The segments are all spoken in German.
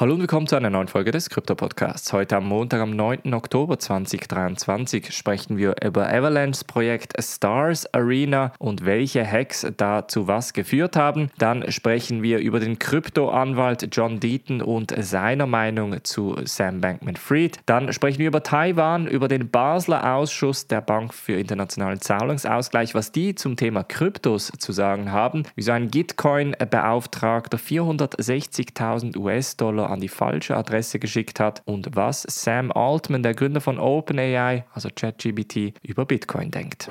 Hallo und willkommen zu einer neuen Folge des Krypto-Podcasts. Heute am Montag, am 9. Oktober 2023, sprechen wir über Avalanches Projekt Stars Arena und welche Hacks da zu was geführt haben. Dann sprechen wir über den Krypto-Anwalt John Deaton und seiner Meinung zu Sam Bankman-Fried. Dann sprechen wir über Taiwan, über den Basler Ausschuss der Bank für internationalen Zahlungsausgleich, was die zum Thema Kryptos zu sagen haben, wieso ein Gitcoin-Beauftragter 460.000 US-Dollar an die falsche Adresse geschickt hat und was Sam Altman, der Gründer von OpenAI, also ChatGBT, über Bitcoin denkt.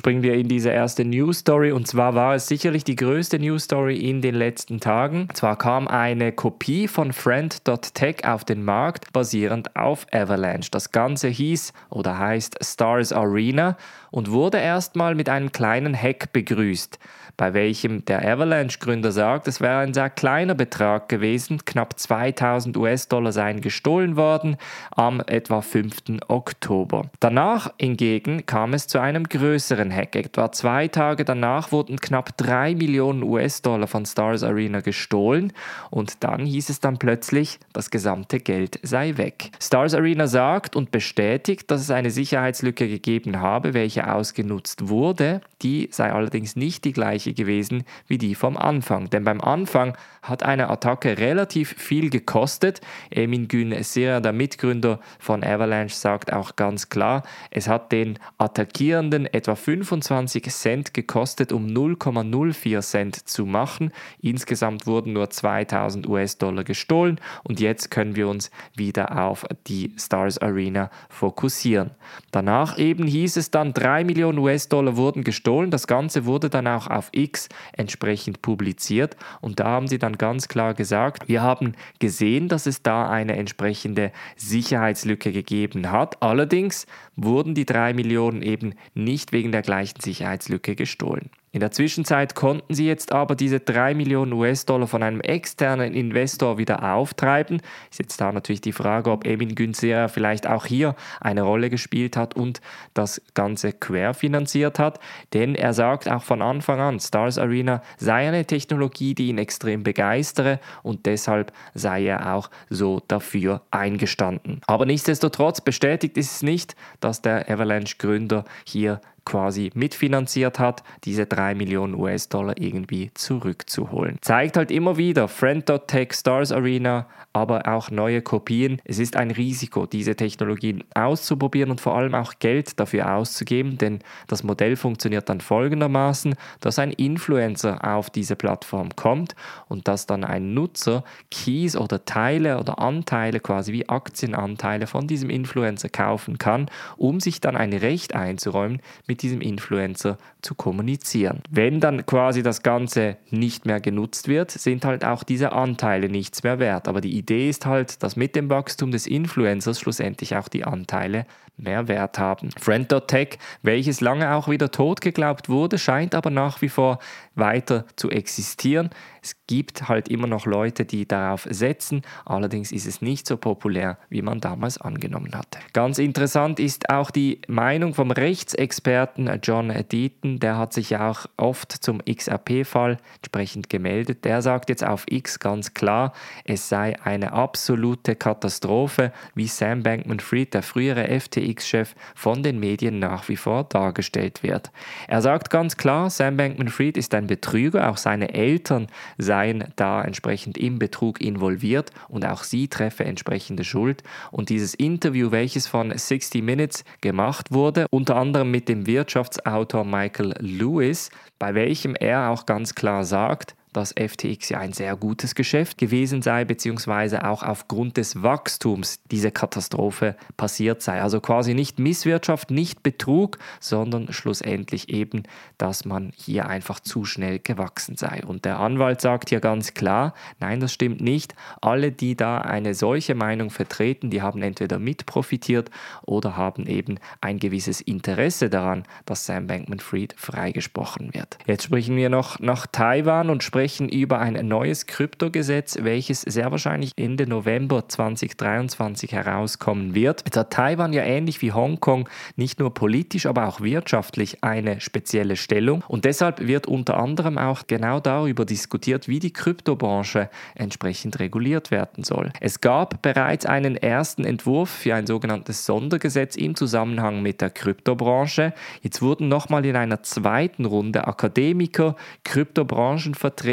Springen wir in diese erste News Story und zwar war es sicherlich die größte News Story in den letzten Tagen. Zwar kam eine Kopie von Friend.tech auf den Markt basierend auf Avalanche. Das Ganze hieß oder heißt Stars Arena und wurde erstmal mit einem kleinen Hack begrüßt bei welchem der Avalanche-Gründer sagt, es wäre ein sehr kleiner Betrag gewesen, knapp 2000 US-Dollar seien gestohlen worden am etwa 5. Oktober. Danach hingegen kam es zu einem größeren Hack. Etwa zwei Tage danach wurden knapp 3 Millionen US-Dollar von Stars Arena gestohlen und dann hieß es dann plötzlich, das gesamte Geld sei weg. Stars Arena sagt und bestätigt, dass es eine Sicherheitslücke gegeben habe, welche ausgenutzt wurde. Die sei allerdings nicht die gleiche gewesen wie die vom Anfang. Denn beim Anfang hat eine Attacke relativ viel gekostet. Emin Gün Sera, der Mitgründer von Avalanche, sagt auch ganz klar, es hat den Attackierenden etwa 25 Cent gekostet, um 0,04 Cent zu machen. Insgesamt wurden nur 2000 US-Dollar gestohlen und jetzt können wir uns wieder auf die Stars Arena fokussieren. Danach eben hieß es dann, 3 Millionen US-Dollar wurden gestohlen. Das Ganze wurde dann auch auf X entsprechend publiziert und da haben sie dann ganz klar gesagt, wir haben gesehen, dass es da eine entsprechende Sicherheitslücke gegeben hat. Allerdings wurden die drei Millionen eben nicht wegen der gleichen Sicherheitslücke gestohlen. In der Zwischenzeit konnten sie jetzt aber diese 3 Millionen US-Dollar von einem externen Investor wieder auftreiben. Ist jetzt da natürlich die Frage, ob Emin Günzer vielleicht auch hier eine Rolle gespielt hat und das Ganze querfinanziert hat. Denn er sagt auch von Anfang an, Stars Arena sei eine Technologie, die ihn extrem begeistere und deshalb sei er auch so dafür eingestanden. Aber nichtsdestotrotz bestätigt ist es nicht, dass der Avalanche-Gründer hier quasi mitfinanziert hat, diese 3 Millionen US-Dollar irgendwie zurückzuholen. Zeigt halt immer wieder Friend.tech, Stars Arena, aber auch neue Kopien. Es ist ein Risiko, diese Technologien auszuprobieren und vor allem auch Geld dafür auszugeben, denn das Modell funktioniert dann folgendermaßen, dass ein Influencer auf diese Plattform kommt und dass dann ein Nutzer Keys oder Teile oder Anteile, quasi wie Aktienanteile von diesem Influencer kaufen kann, um sich dann ein Recht einzuräumen, mit diesem Influencer zu kommunizieren. Wenn dann quasi das Ganze nicht mehr genutzt wird, sind halt auch diese Anteile nichts mehr wert. Aber die Idee ist halt, dass mit dem Wachstum des Influencers schlussendlich auch die Anteile mehr Wert haben. Friend.tech, welches lange auch wieder tot geglaubt wurde, scheint aber nach wie vor weiter zu existieren. Es gibt halt immer noch Leute, die darauf setzen, allerdings ist es nicht so populär, wie man damals angenommen hatte. Ganz interessant ist auch die Meinung vom Rechtsexperten John Deaton, der hat sich ja auch oft zum XRP-Fall entsprechend gemeldet. Der sagt jetzt auf X ganz klar, es sei eine absolute Katastrophe, wie Sam Bankman-Fried, der frühere FTX FTX-Chef von den Medien nach wie vor dargestellt wird. Er sagt ganz klar, Sam Bankman-Fried ist ein Betrüger, auch seine Eltern seien da entsprechend im Betrug involviert und auch sie treffe entsprechende Schuld. Und dieses Interview, welches von 60 Minutes gemacht wurde, unter anderem mit dem Wirtschaftsautor Michael Lewis, bei welchem er auch ganz klar sagt, dass FTX ja ein sehr gutes Geschäft gewesen sei, beziehungsweise auch aufgrund des Wachstums diese Katastrophe passiert sei. Also quasi nicht Misswirtschaft, nicht Betrug, sondern schlussendlich eben, dass man hier einfach zu schnell gewachsen sei. Und der Anwalt sagt hier ganz klar, nein, das stimmt nicht. Alle, die da eine solche Meinung vertreten, die haben entweder mitprofitiert oder haben eben ein gewisses Interesse daran, dass Sam Bankman-Fried freigesprochen wird. Jetzt sprechen wir noch nach Taiwan und sprechen sprechen über ein neues Kryptogesetz, welches sehr wahrscheinlich Ende November 2023 herauskommen wird. Jetzt hat Taiwan ja ähnlich wie Hongkong nicht nur politisch, aber auch wirtschaftlich eine spezielle Stellung und deshalb wird unter anderem auch genau darüber diskutiert, wie die Kryptobranche entsprechend reguliert werden soll. Es gab bereits einen ersten Entwurf für ein sogenanntes Sondergesetz im Zusammenhang mit der Kryptobranche. Jetzt wurden nochmal in einer zweiten Runde Akademiker, Kryptobranchenvertreter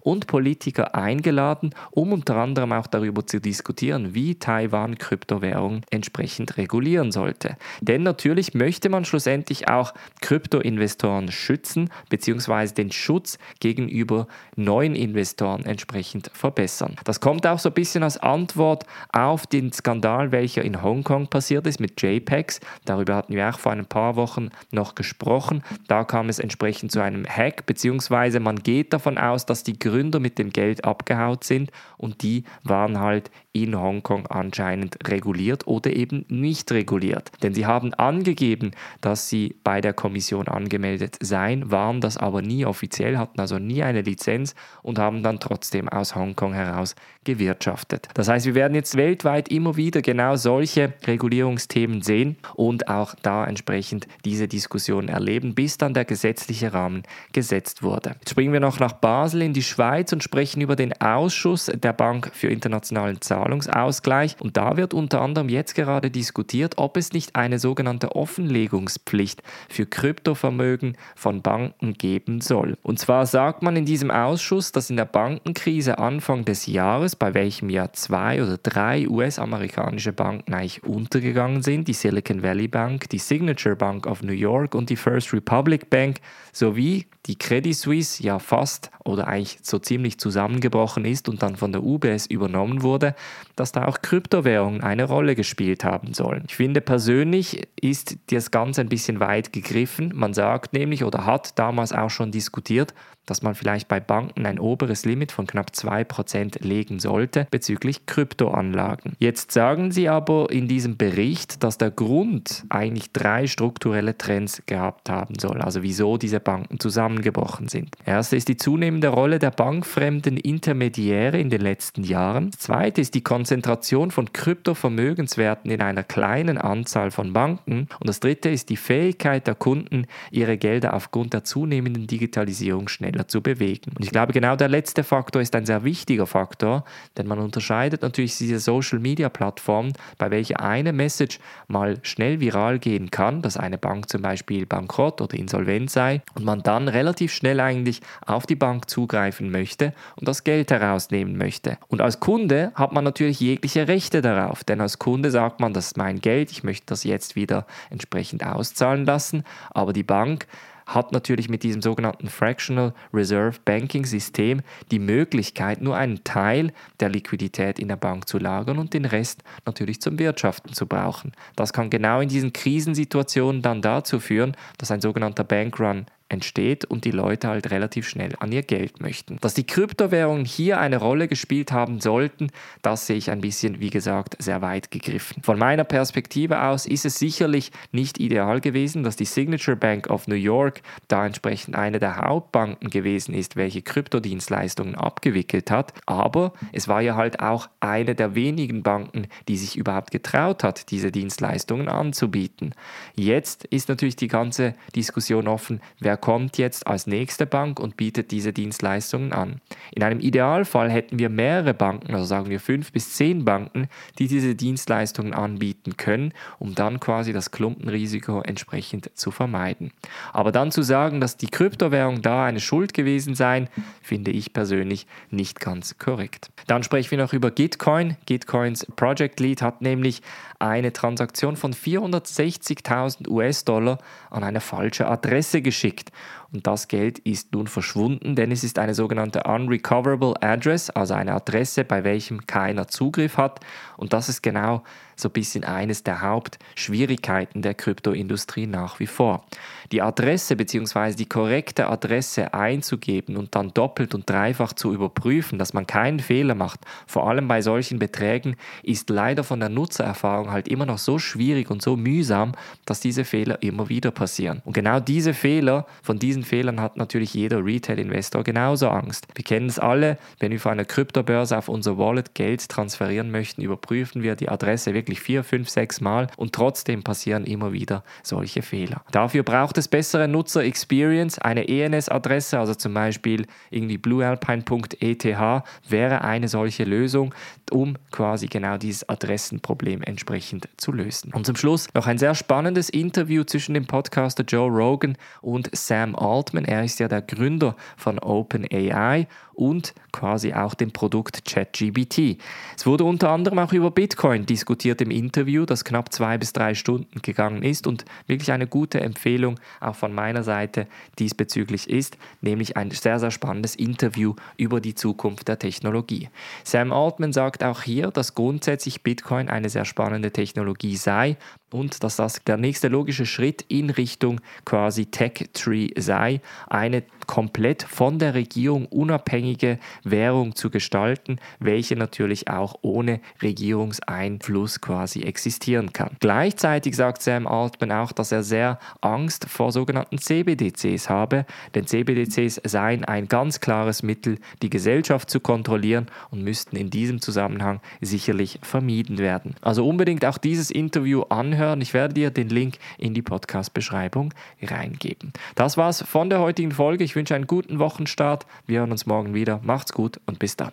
und Politiker eingeladen, um unter anderem auch darüber zu diskutieren, wie Taiwan Kryptowährungen entsprechend regulieren sollte. Denn natürlich möchte man schlussendlich auch Kryptoinvestoren schützen bzw. den Schutz gegenüber neuen Investoren entsprechend verbessern. Das kommt auch so ein bisschen als Antwort auf den Skandal, welcher in Hongkong passiert ist mit JPEGs. Darüber hatten wir auch vor ein paar Wochen noch gesprochen. Da kam es entsprechend zu einem Hack, beziehungsweise man geht davon aus, dass die Gründer mit dem Geld abgehaut sind und die waren halt in Hongkong anscheinend reguliert oder eben nicht reguliert. Denn sie haben angegeben, dass sie bei der Kommission angemeldet seien, waren das aber nie offiziell, hatten also nie eine Lizenz und haben dann trotzdem aus Hongkong heraus gewirtschaftet. Das heißt, wir werden jetzt weltweit immer wieder genau solche Regulierungsthemen sehen und auch da entsprechend diese Diskussion erleben, bis dann der gesetzliche Rahmen gesetzt wurde. Jetzt springen wir noch nach Basel in die Schweiz und sprechen über den Ausschuss der Bank für internationalen Zahlungsausgleich. Und da wird unter anderem jetzt gerade diskutiert, ob es nicht eine sogenannte Offenlegungspflicht für Kryptovermögen von Banken geben soll. Und zwar sagt man in diesem Ausschuss, dass in der Bankenkrise Anfang des Jahres bei welchem ja zwei oder drei US-amerikanische Banken eigentlich untergegangen sind, die Silicon Valley Bank, die Signature Bank of New York und die First Republic Bank, sowie die Credit Suisse ja fast oder eigentlich so ziemlich zusammengebrochen ist und dann von der UBS übernommen wurde, dass da auch Kryptowährungen eine Rolle gespielt haben sollen. Ich finde persönlich ist das Ganze ein bisschen weit gegriffen. Man sagt nämlich oder hat damals auch schon diskutiert, dass man vielleicht bei Banken ein oberes Limit von knapp 2% legen sollte bezüglich Kryptoanlagen. Jetzt sagen sie aber in diesem Bericht, dass der Grund eigentlich drei strukturelle Trends gehabt haben soll, also wieso diese Banken zusammengebrochen sind. Erste ist die zunehmende Rolle der bankfremden Intermediäre in den letzten Jahren. Das zweite ist die Konzentration von Kryptovermögenswerten in einer kleinen Anzahl von Banken. Und das dritte ist die Fähigkeit der Kunden, ihre Gelder aufgrund der zunehmenden Digitalisierung schnell schneller zu bewegen. Und ich glaube, genau der letzte Faktor ist ein sehr wichtiger Faktor, denn man unterscheidet natürlich diese Social-Media-Plattformen, bei welcher eine Message mal schnell viral gehen kann, dass eine Bank zum Beispiel bankrott oder insolvent sei und man dann relativ schnell eigentlich auf die Bank zugreifen möchte und das Geld herausnehmen möchte. Und als Kunde hat man natürlich jegliche Rechte darauf, denn als Kunde sagt man, das ist mein Geld, ich möchte das jetzt wieder entsprechend auszahlen lassen, aber die Bank hat natürlich mit diesem sogenannten Fractional Reserve Banking System die Möglichkeit, nur einen Teil der Liquidität in der Bank zu lagern und den Rest natürlich zum Wirtschaften zu brauchen. Das kann genau in diesen Krisensituationen dann dazu führen, dass ein sogenannter Bankrun entsteht und die Leute halt relativ schnell an ihr Geld möchten. Dass die Kryptowährungen hier eine Rolle gespielt haben sollten, das sehe ich ein bisschen, wie gesagt, sehr weit gegriffen. Von meiner Perspektive aus ist es sicherlich nicht ideal gewesen, dass die Signature Bank of New York da entsprechend eine der Hauptbanken gewesen ist, welche Kryptodienstleistungen abgewickelt hat, aber es war ja halt auch eine der wenigen Banken, die sich überhaupt getraut hat, diese Dienstleistungen anzubieten. Jetzt ist natürlich die ganze Diskussion offen, wer Wer kommt jetzt als nächste Bank und bietet diese Dienstleistungen an? In einem Idealfall hätten wir mehrere Banken, also sagen wir fünf bis zehn Banken, die diese Dienstleistungen anbieten können, um dann quasi das Klumpenrisiko entsprechend zu vermeiden. Aber dann zu sagen, dass die Kryptowährung da eine Schuld gewesen sei, finde ich persönlich nicht ganz korrekt. Dann sprechen wir noch über Gitcoin. Gitcoins Project Lead hat nämlich eine Transaktion von 460.000 US-Dollar an eine falsche Adresse geschickt. Und das Geld ist nun verschwunden, denn es ist eine sogenannte Unrecoverable Address, also eine Adresse, bei welchem keiner Zugriff hat. Und das ist genau so ein bisschen eines der Hauptschwierigkeiten der Kryptoindustrie nach wie vor. Die Adresse bzw. die korrekte Adresse einzugeben und dann doppelt und dreifach zu überprüfen, dass man keinen Fehler macht, vor allem bei solchen Beträgen, ist leider von der Nutzererfahrung halt immer noch so schwierig und so mühsam, dass diese Fehler immer wieder passieren. Und genau diese Fehler von diesen Fehlern hat natürlich jeder Retail-Investor genauso Angst. Wir kennen es alle, wenn wir von einer Kryptobörse auf unser Wallet Geld transferieren möchten, überprüfen wir die Adresse wirklich vier, fünf, sechs Mal und trotzdem passieren immer wieder solche Fehler. Dafür braucht es bessere Nutzer-Experience. Eine ENS-Adresse, also zum Beispiel irgendwie bluealpine.eth, wäre eine solche Lösung, um quasi genau dieses Adressenproblem entsprechend zu lösen. Und zum Schluss noch ein sehr spannendes Interview zwischen dem Podcaster Joe Rogan und Sam Altman. Er ist ja der Gründer von OpenAI und quasi auch dem Produkt ChatGBT. Es wurde unter anderem auch über Bitcoin diskutiert im Interview, das knapp zwei bis drei Stunden gegangen ist und wirklich eine gute Empfehlung auch von meiner Seite diesbezüglich ist, nämlich ein sehr, sehr spannendes Interview über die Zukunft der Technologie. Sam Altman sagt auch hier, dass grundsätzlich Bitcoin eine sehr spannende Technologie sei und dass das der nächste logische Schritt in Richtung quasi Tech Tree sei, eine komplett von der Regierung unabhängige Währung zu gestalten, welche natürlich auch ohne Regierungseinfluss quasi existieren kann. Gleichzeitig sagt Sam Altman auch, dass er sehr Angst vor sogenannten CBDCs habe, denn CBDCs seien ein ganz klares Mittel, die Gesellschaft zu kontrollieren und müssten in diesem Zusammenhang sicherlich vermieden werden. Also unbedingt auch dieses Interview anhören anhören. Ich werde dir den Link in die Podcast-Beschreibung reingeben. Das war's von der heutigen Folge. Ich wünsche einen guten Wochenstart. Wir hören uns morgen wieder. Macht's gut und bis dann.